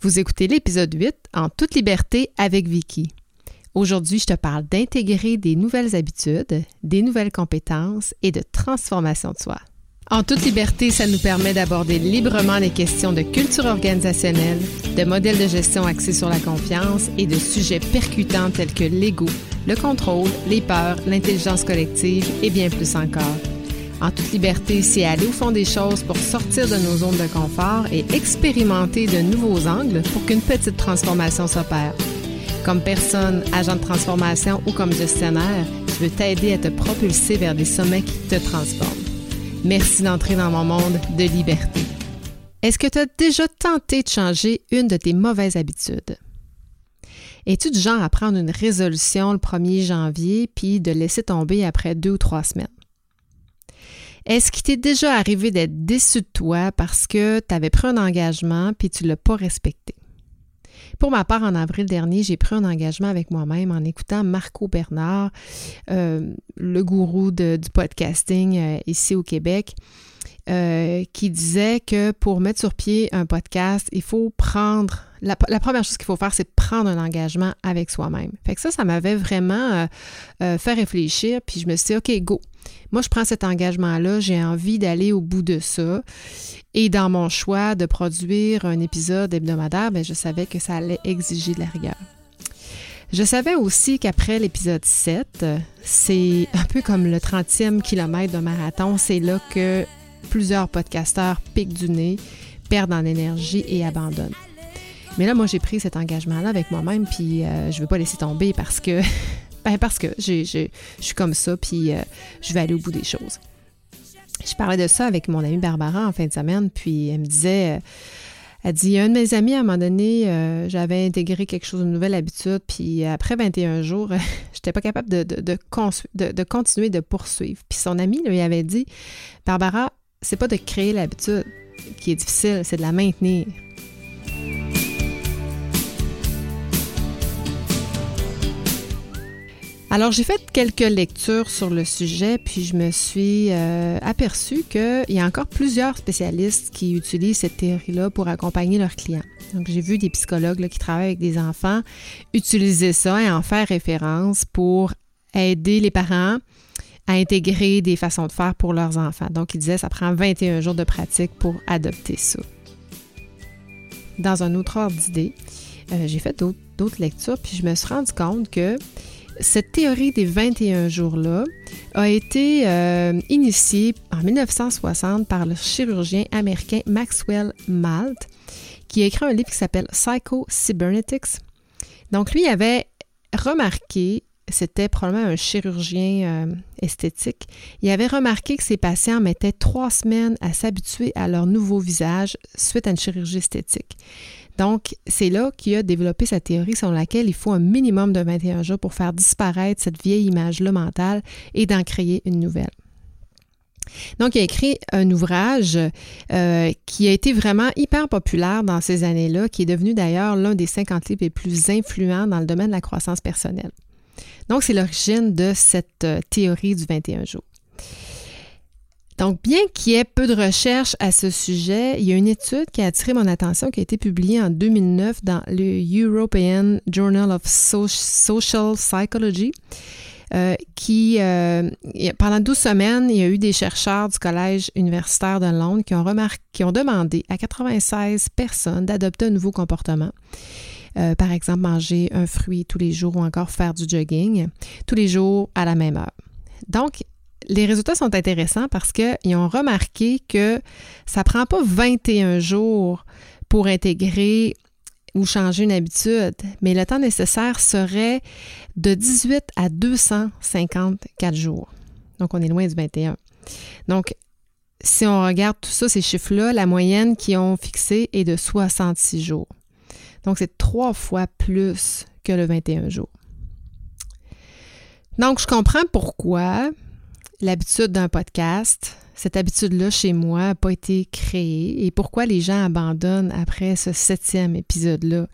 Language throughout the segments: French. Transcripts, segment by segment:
Vous écoutez l'épisode 8 en toute liberté avec Vicky. Aujourd'hui, je te parle d'intégrer des nouvelles habitudes, des nouvelles compétences et de transformation de soi. En toute liberté, ça nous permet d'aborder librement les questions de culture organisationnelle, de modèles de gestion axés sur la confiance et de sujets percutants tels que l'ego, le contrôle, les peurs, l'intelligence collective et bien plus encore. En toute liberté, c'est aller au fond des choses pour sortir de nos zones de confort et expérimenter de nouveaux angles pour qu'une petite transformation s'opère. Comme personne, agent de transformation ou comme gestionnaire, je veux t'aider à te propulser vers des sommets qui te transforment. Merci d'entrer dans mon monde de liberté. Est-ce que tu as déjà tenté de changer une de tes mauvaises habitudes? Es-tu du genre à prendre une résolution le 1er janvier puis de laisser tomber après deux ou trois semaines? Est-ce qu'il t'est déjà arrivé d'être déçu de toi parce que tu avais pris un engagement puis tu ne l'as pas respecté? Pour ma part, en avril dernier, j'ai pris un engagement avec moi-même en écoutant Marco Bernard, euh, le gourou du podcasting euh, ici au Québec. Euh, qui disait que pour mettre sur pied un podcast, il faut prendre la, première chose qu'il faut faire, c'est prendre un engagement avec soi-même. Fait que ça, ça m'avait vraiment fait réfléchir, puis je me suis dit, OK, go. Moi, je prends cet engagement-là, j'ai envie d'aller au bout de ça. Et dans mon choix de produire un épisode hebdomadaire, bien, je savais que ça allait exiger de la rigueur. Je savais aussi qu'après l'épisode 7, c'est un peu comme le 30e kilomètre de marathon, c'est là que plusieurs podcasteurs piquent du nez, perdent en énergie et abandonnent. Mais là, moi, j'ai pris cet engagement-là avec moi-même, puis euh, je ne veux pas laisser tomber parce que Ben, parce que je suis comme ça, puis euh, je vais aller au bout des choses. Je parlais de ça avec mon amie Barbara en fin de semaine, puis elle me disait, euh, elle dit, un de mes amis, à un moment donné, euh, j'avais intégré quelque chose, une nouvelle habitude, puis après 21 jours, j'étais pas capable de, de, continuer de poursuivre. Puis son ami lui avait dit, Barbara, c'est pas de créer l'habitude qui est difficile, c'est de la maintenir. Alors, j'ai fait quelques lectures sur le sujet, puis je me suis euh, aperçue qu'il y a encore plusieurs spécialistes qui utilisent cette théorie-là pour accompagner leurs clients. Donc, j'ai vu des psychologues qui travaillent avec des enfants utiliser ça et en faire référence pour aider les parents à intégrer des façons de faire pour leurs enfants. Donc, ils disaient ça prend 21 jours de pratique pour adopter ça. Dans un autre ordre d'idée, euh, j'ai fait d'autres lectures, puis je me suis rendu compte que cette théorie des 21 jours-là a été euh, initiée en 1960 par le chirurgien américain Maxwell Malt, qui a écrit un livre qui s'appelle Psycho-Cybernetics. Donc, lui avait remarqué, c'était probablement un chirurgien euh, esthétique, il avait remarqué que ses patients mettaient trois semaines à s'habituer à leur nouveau visage suite à une chirurgie esthétique. Donc, c'est là qu'il a développé sa théorie selon laquelle il faut un minimum de 21 jours pour faire disparaître cette vieille image-là mentale et d'en créer une nouvelle. Donc, il a écrit un ouvrage euh, qui a été vraiment hyper populaire dans ces années-là, qui est devenu d'ailleurs l'un des 50 livres les plus influents dans le domaine de la croissance personnelle. Donc, c'est l'origine de cette euh, théorie du 21 jours. Donc, bien qu'il y ait peu de recherches à ce sujet, il y a une étude qui a attiré mon attention qui a été publiée en 2009 dans le European Journal of Social Psychology. Euh, qui, euh, pendant 12 semaines, il y a eu des chercheurs du Collège universitaire de Londres qui ont, remarqué, qui ont demandé à 96 personnes d'adopter un nouveau comportement. Euh, par exemple, manger un fruit tous les jours ou encore faire du jogging tous les jours à la même heure. Donc, les résultats sont intéressants parce qu'ils ont remarqué que ça ne prend pas 21 jours pour intégrer ou changer une habitude, mais le temps nécessaire serait de 18 à 254 jours. Donc, on est loin du 21. Donc, si on regarde tout ça, ces chiffres-là, la moyenne qu'ils ont fixée est de 66 jours. Donc, c'est trois fois plus que le 21 jours. Donc, je comprends pourquoi l'habitude d'un podcast, cette habitude-là chez moi n'a pas été créée et pourquoi les gens abandonnent après ce septième épisode-là?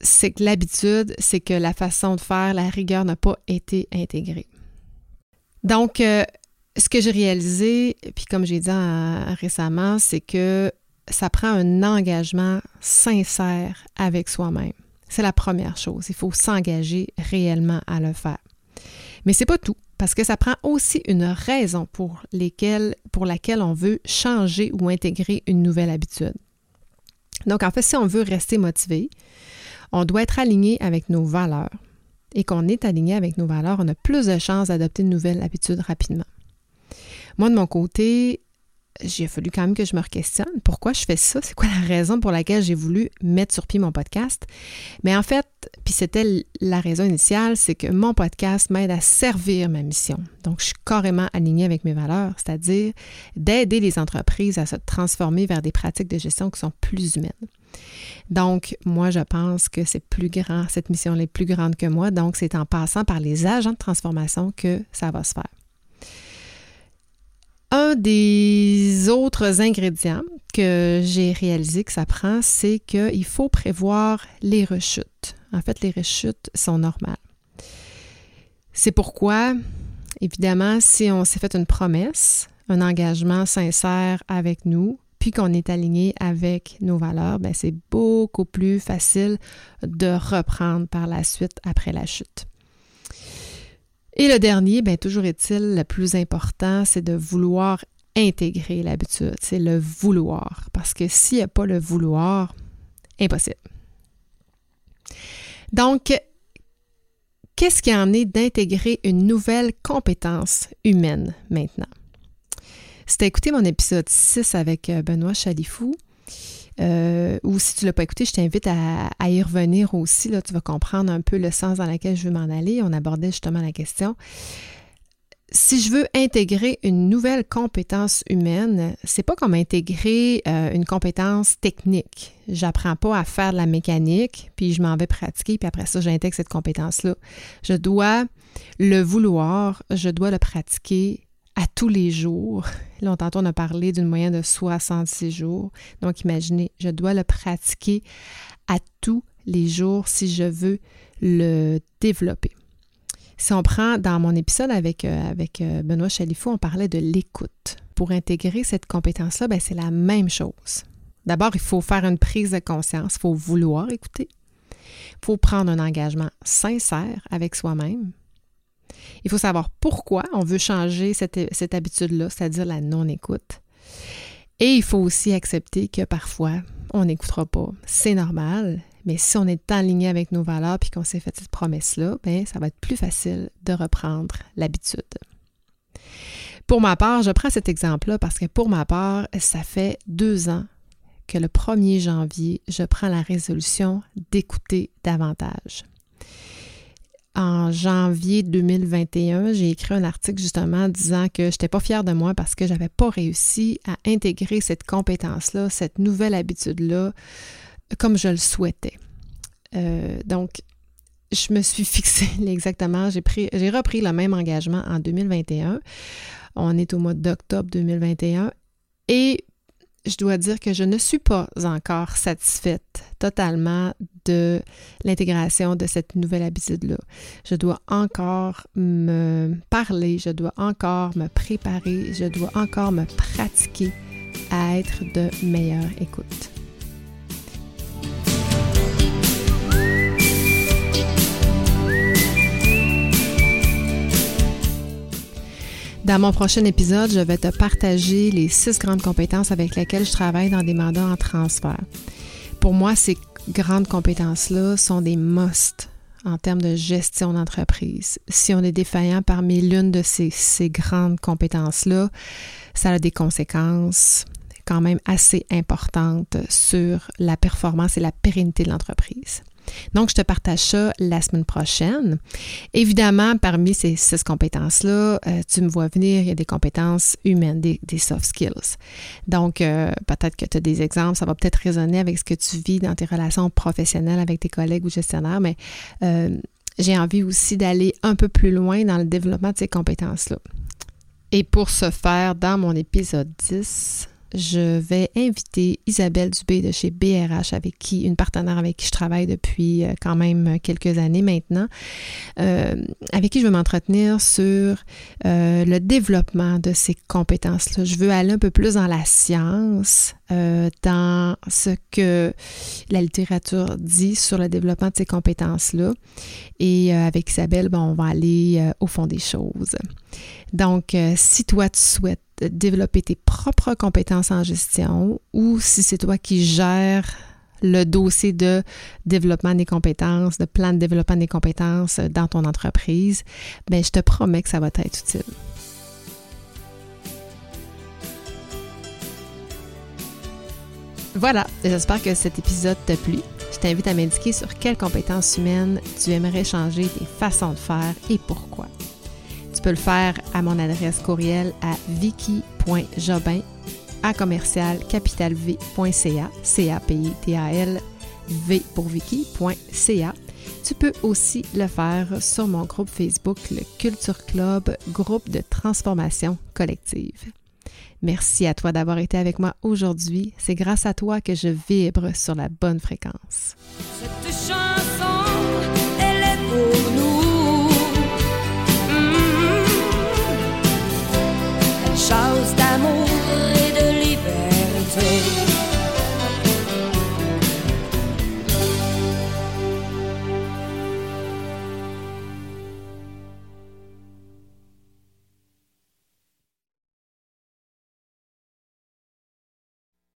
C'est que l'habitude, c'est que la façon de faire, la rigueur n'a pas été intégrée. Donc, euh, ce que j'ai réalisé, puis comme j'ai dit récemment, c'est que ça prend un engagement sincère avec soi-même. C'est la première chose. Il faut s'engager réellement à le faire. Mais c'est pas tout, parce que ça prend aussi une raison pour, laquelle on veut changer ou intégrer une nouvelle habitude. Donc, en fait, si on veut rester motivé, on doit être aligné avec nos valeurs. Et qu'on est aligné avec nos valeurs, on a plus de chances d'adopter une nouvelle habitude rapidement. Moi, de mon côté, j'ai fallu quand même que je me questionne. Pourquoi je fais ça? C'est quoi la raison pour laquelle j'ai voulu mettre sur pied mon podcast? Mais en fait, puis c'était la raison initiale, c'est que mon podcast m'aide à servir ma mission. Donc, je suis carrément alignée avec mes valeurs, c'est-à-dire d'aider les entreprises à se transformer vers des pratiques de gestion qui sont plus humaines. Donc, moi, je pense que c'est plus grand, cette mission est plus grande que moi. Donc, c'est en passant par les agents de transformation que ça va se faire. Un des autres ingrédients que j'ai réalisé que ça prend, c'est qu'il faut prévoir les rechutes. En fait, les rechutes sont normales. C'est pourquoi, évidemment, si on s'est fait une promesse, un engagement sincère avec nous, puis qu'on est aligné avec nos valeurs, ben c'est beaucoup plus facile de reprendre par la suite après la chute. Et le dernier, bien, toujours est-il, le plus important, c'est de vouloir intégrer l'habitude. C'est le vouloir. Parce que s'il n'y a pas le vouloir, impossible. Donc, qu'est-ce qu'il y en est d'intégrer une nouvelle compétence humaine maintenant? C'était écouter mon épisode 6 avec euh, Benoît Chalifou. Euh, ou si tu ne l'as pas écouté, je t'invite à, y revenir aussi. Là, tu vas comprendre un peu le sens dans lequel je veux m'en aller. On abordait justement la question. Si je veux intégrer une nouvelle compétence humaine, c'est pas comme intégrer euh, une compétence technique. J'apprends pas à faire de la mécanique, puis je m'en vais pratiquer, puis après ça, j'intègre cette compétence-là. Je dois le vouloir, je dois le pratiquer à tous les jours. Là, on, a parlé d'une moyenne de 66 jours. Donc, imaginez, je dois le pratiquer à tous les jours si je veux le développer. Si on prend dans mon épisode avec, euh, avec euh, Benoît Chalifou, on parlait de l'écoute. Pour intégrer cette compétence-là, ben, c'est la même chose. D'abord, il faut faire une prise de conscience, il faut vouloir écouter. Il faut prendre un engagement sincère avec soi-même. Il faut savoir pourquoi on veut changer cette, habitude-là, c'est-à-dire la non-écoute. Et il faut aussi accepter que parfois, on n'écoutera pas. C'est normal, mais si on est aligné avec nos valeurs puis qu'on s'est fait cette promesse-là, bien, ça va être plus facile de reprendre l'habitude. Pour ma part, je prends cet exemple-là parce que pour ma part, ça fait deux ans que le 1er janvier, je prends la résolution d'écouter davantage en janvier 2021, j'ai écrit un article justement disant que je n'étais pas fière de moi parce que je n'avais pas réussi à intégrer cette compétence-là, cette nouvelle habitude-là, comme je le souhaitais. Euh, donc, je me suis fixé exactement, j'ai j'ai repris le même engagement en 2021. On est au mois d'octobre 2021 et je dois dire que je ne suis pas encore satisfaite totalement de l'intégration de cette nouvelle habitude-là. Je dois encore me parler, je dois encore me préparer, je dois encore me pratiquer à être de meilleure écoute. Dans mon prochain épisode, je vais te partager les six grandes compétences avec lesquelles je travaille dans des mandats en transfert. Pour moi, ces grandes compétences-là sont des must en termes de gestion d'entreprise. Si on est défaillant parmi l'une de ces, ces grandes compétences-là, ça a des conséquences quand même assez importantes sur la performance et la pérennité de l'entreprise. Donc, je te partage ça la semaine prochaine. Évidemment, parmi ces six compétences-là, euh, tu me vois venir, il y a des compétences humaines, des, soft skills. Donc, euh, peut-être que tu as des exemples, ça va peut-être résonner avec ce que tu vis dans tes relations professionnelles avec tes collègues ou gestionnaires, mais euh, j'ai envie aussi d'aller un peu plus loin dans le développement de ces compétences-là. Et pour ce faire, dans mon épisode 10, je vais inviter Isabelle Dubé de chez BRH, avec qui, une partenaire avec qui je travaille depuis euh, quand même quelques années maintenant, euh, avec qui je vais m'entretenir sur euh, le développement de ces compétences-là. Je veux aller un peu plus dans la science, dans ce que la littérature dit sur le développement de ces compétences-là. Et avec Isabelle, ben, on va aller au fond des choses. Donc, si toi, tu souhaites développer tes propres compétences en gestion ou si c'est toi qui gères le dossier de développement des compétences, de plan de développement des compétences dans ton entreprise, bien, je te promets que ça va t'être utile. Voilà, j'espère que cet épisode t'a plu. Je t'invite à m'indiquer sur quelles compétences humaines tu aimerais changer tes façons de faire et pourquoi. Peux le faire à mon adresse courriel à vicky.jobin à commercial capitalv.ca, c a p i t a l v pour vicky.ca. Tu peux aussi le faire sur mon groupe Facebook, le Culture Club, groupe de transformation collective. Merci à toi d'avoir été avec moi aujourd'hui. C'est grâce à toi que je vibre sur la bonne fréquence.